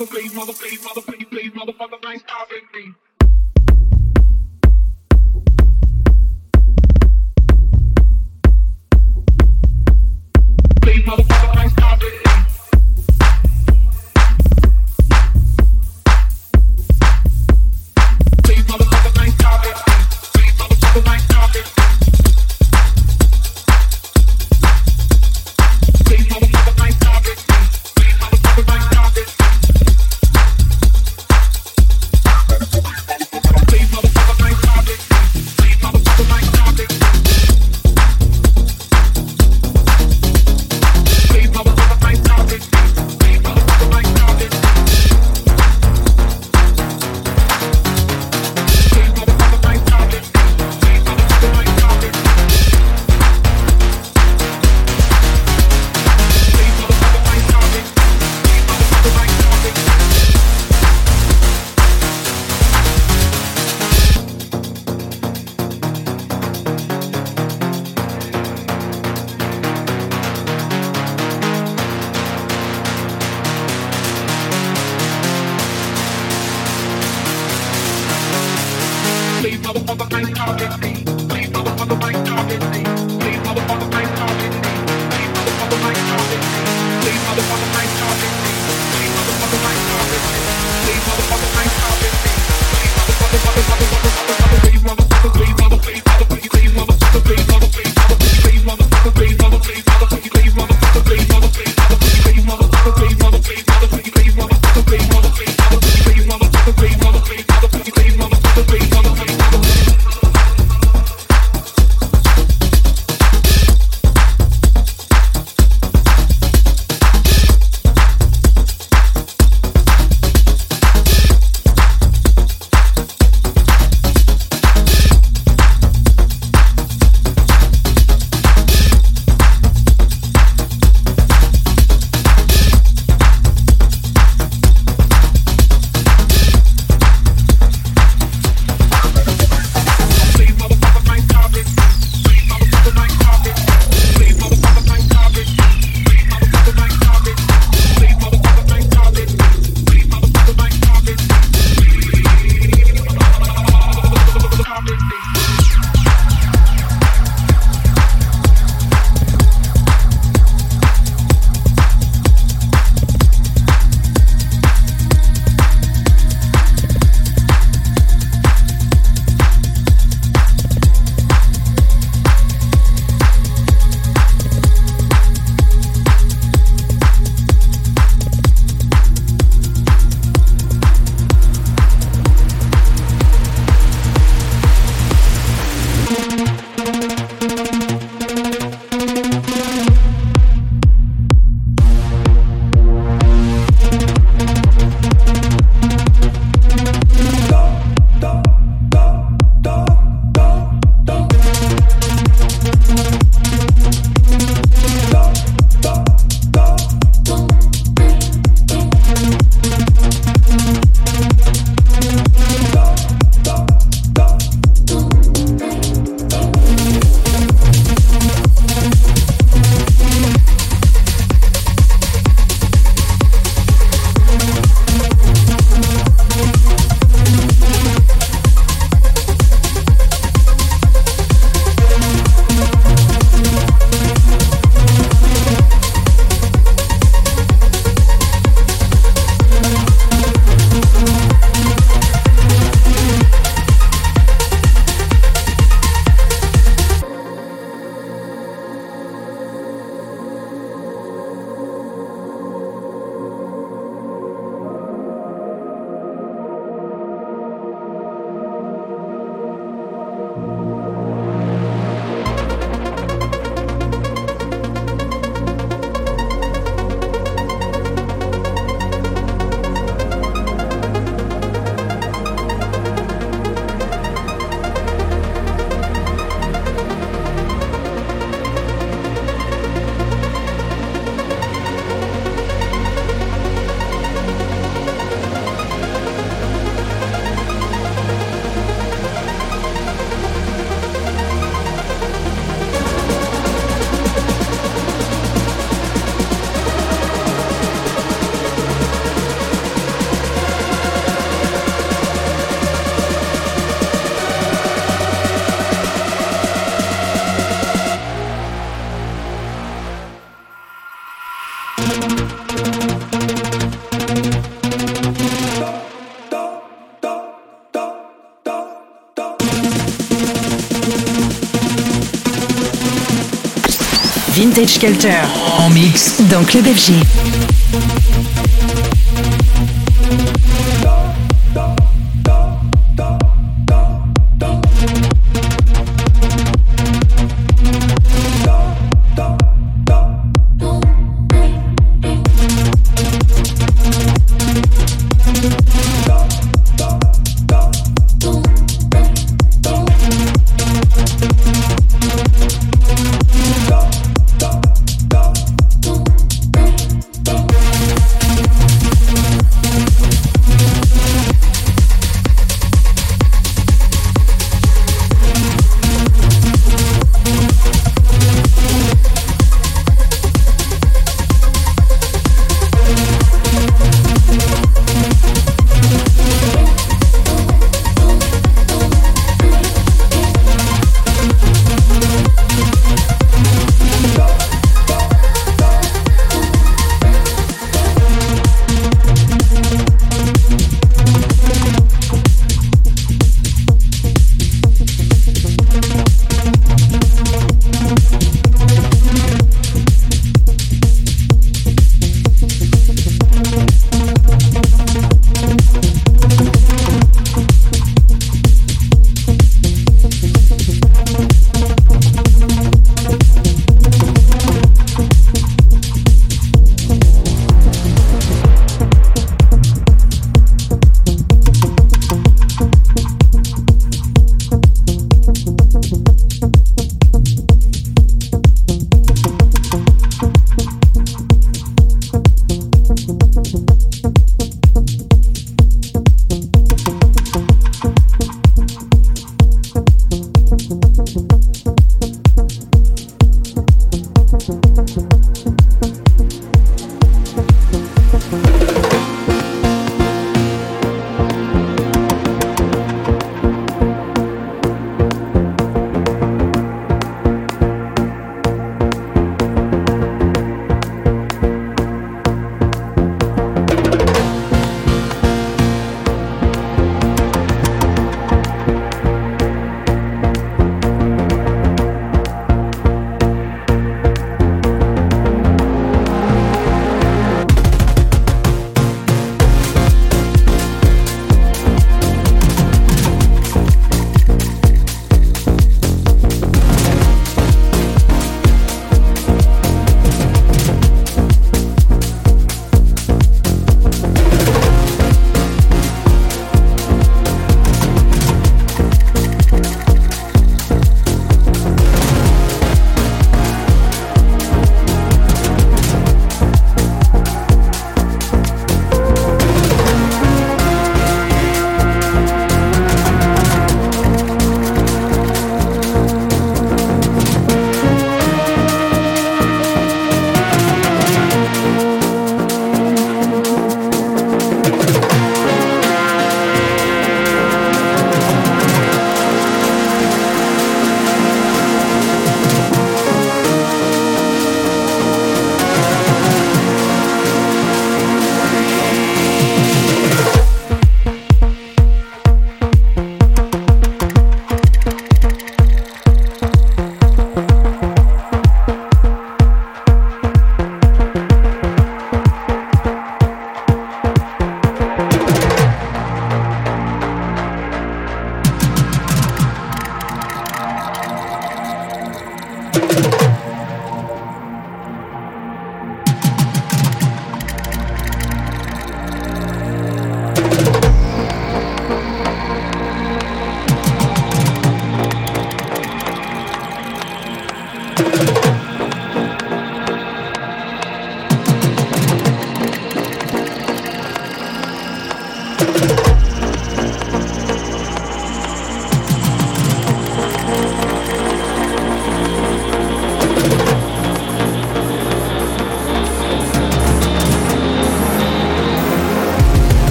mother please, mother please, mother. Vintage Culture. En mix. Dans Club FG.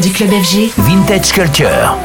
du club FG. Vintage Culture.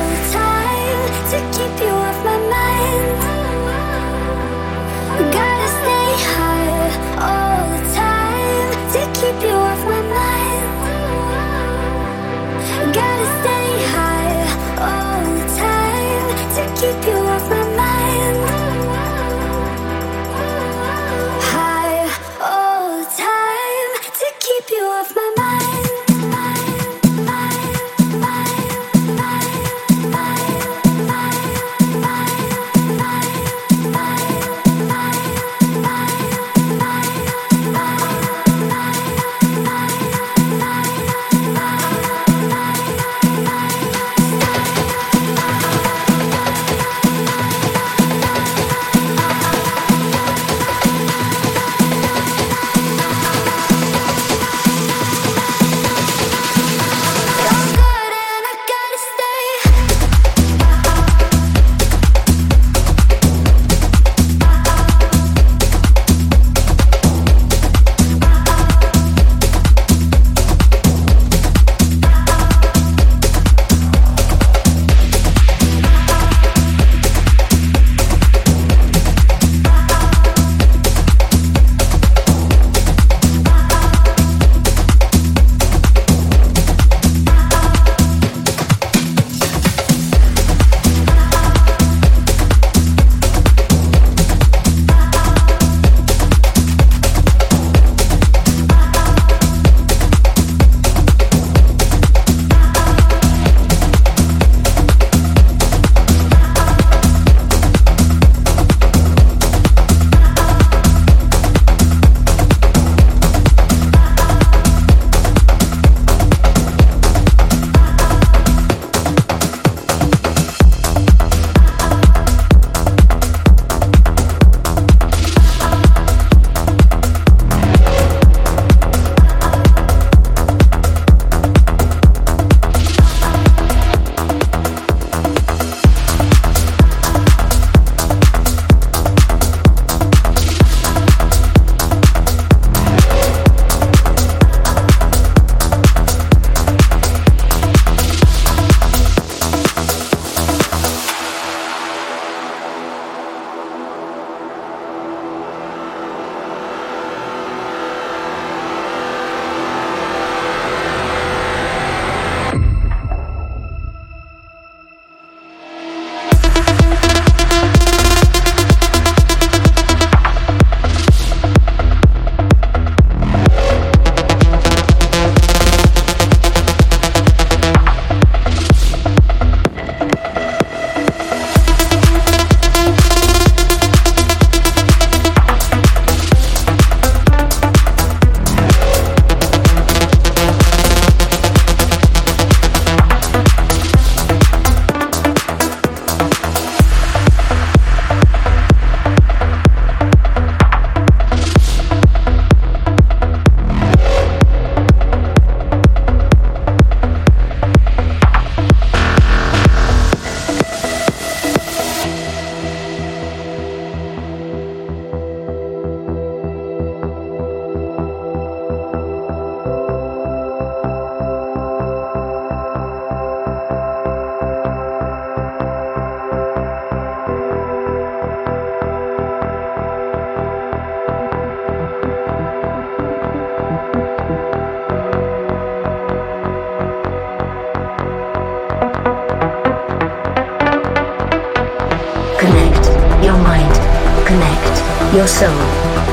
Soul.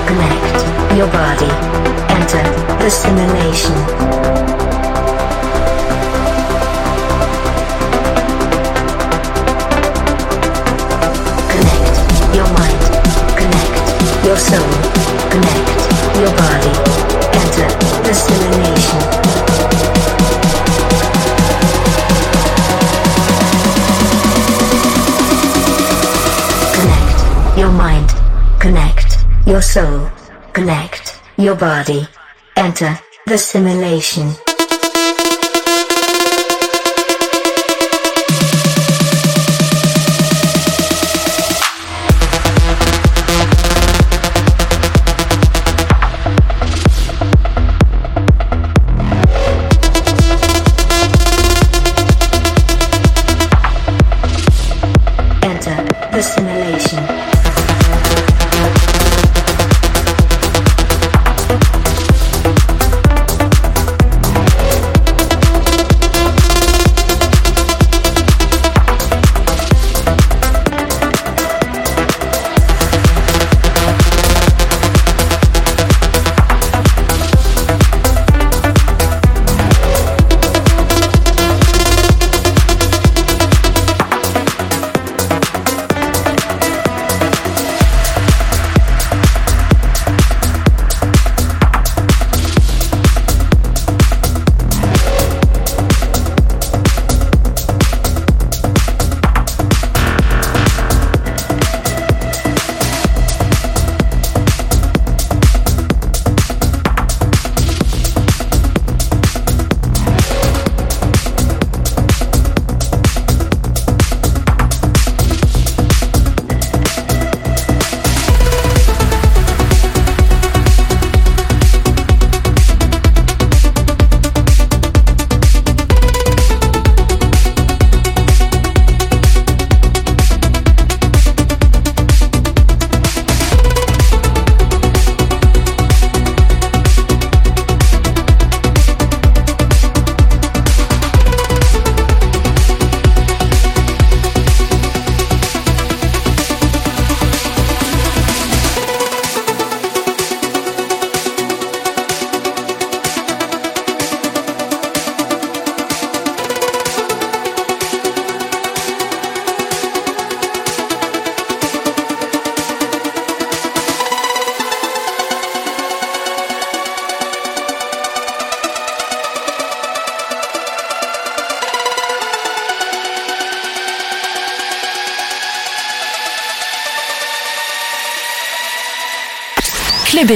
Connect your body. Enter the simulation. Your body. Enter the simulation.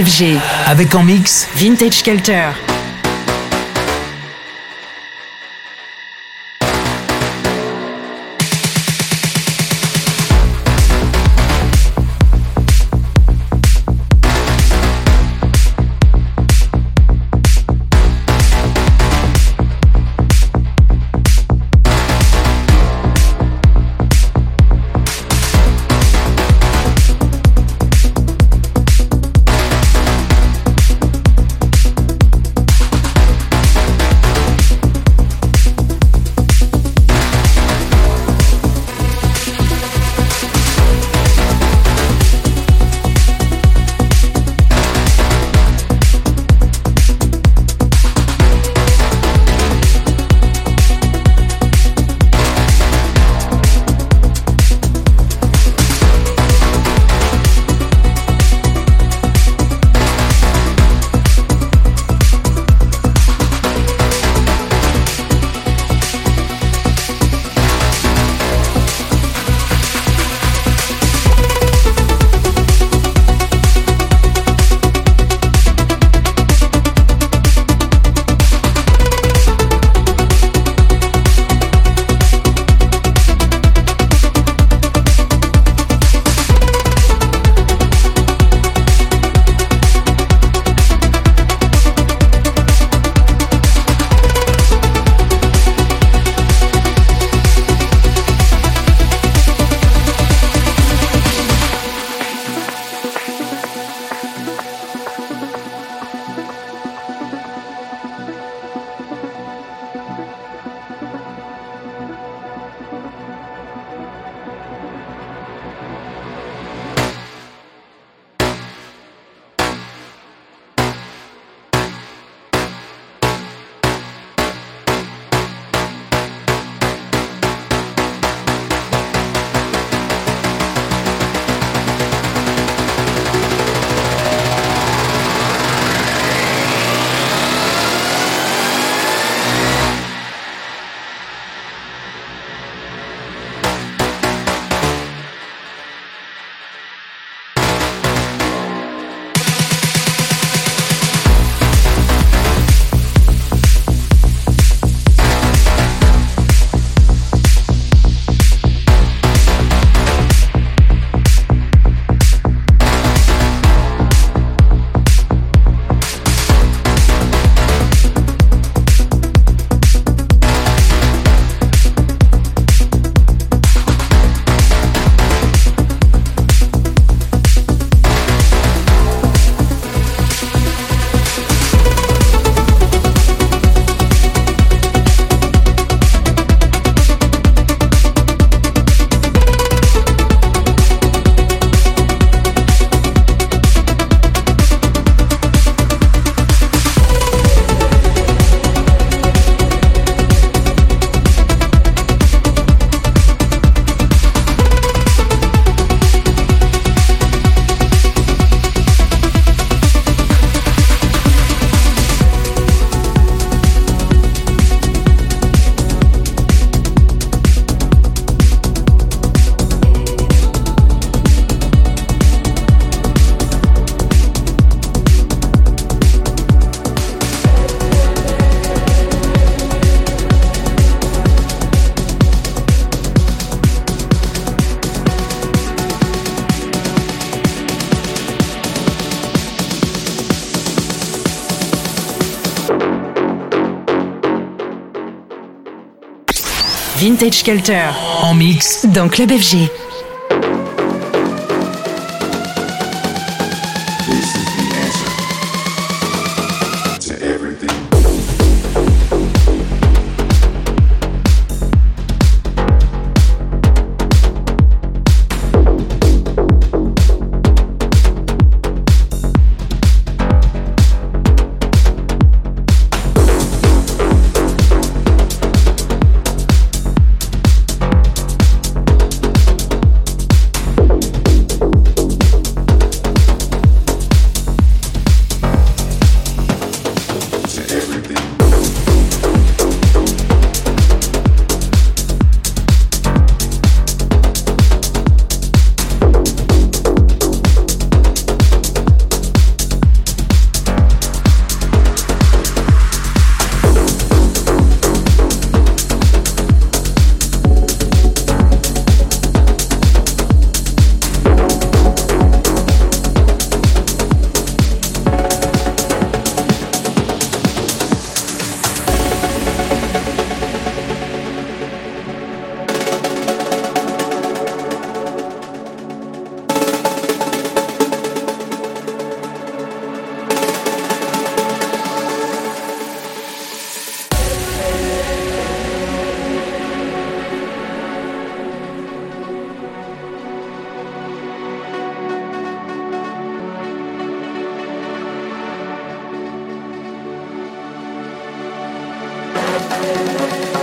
FG. Avec en mix Vintage Culture. Vintage Culture. En mix. Dans Club FG. Música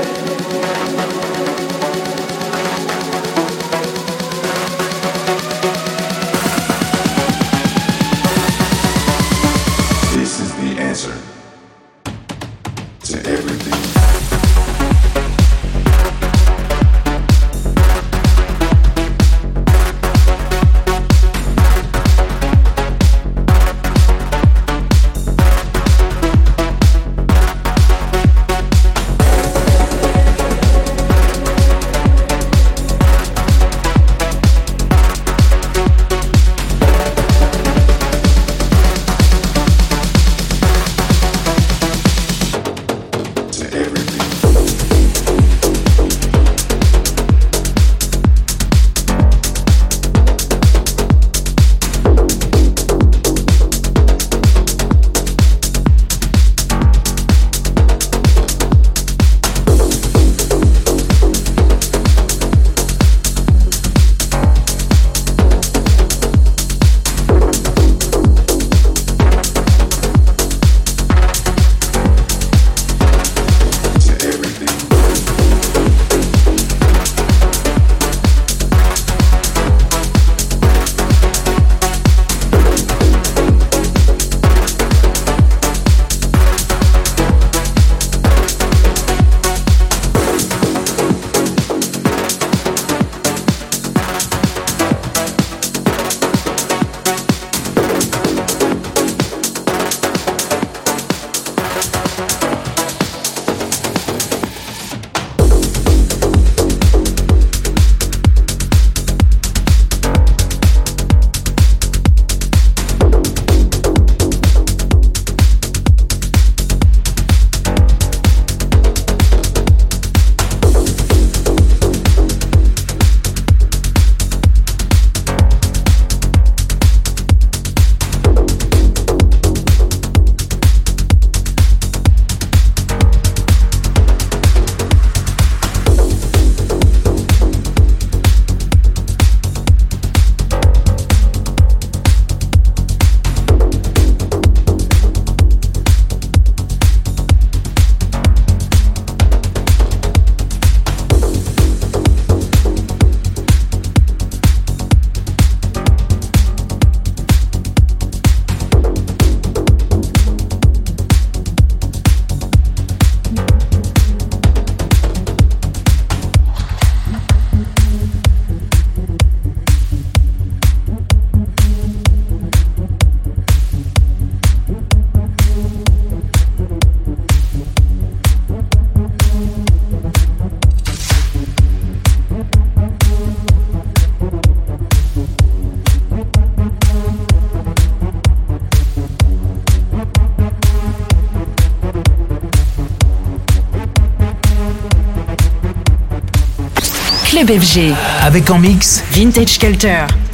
Avec en mix Vintage Culture.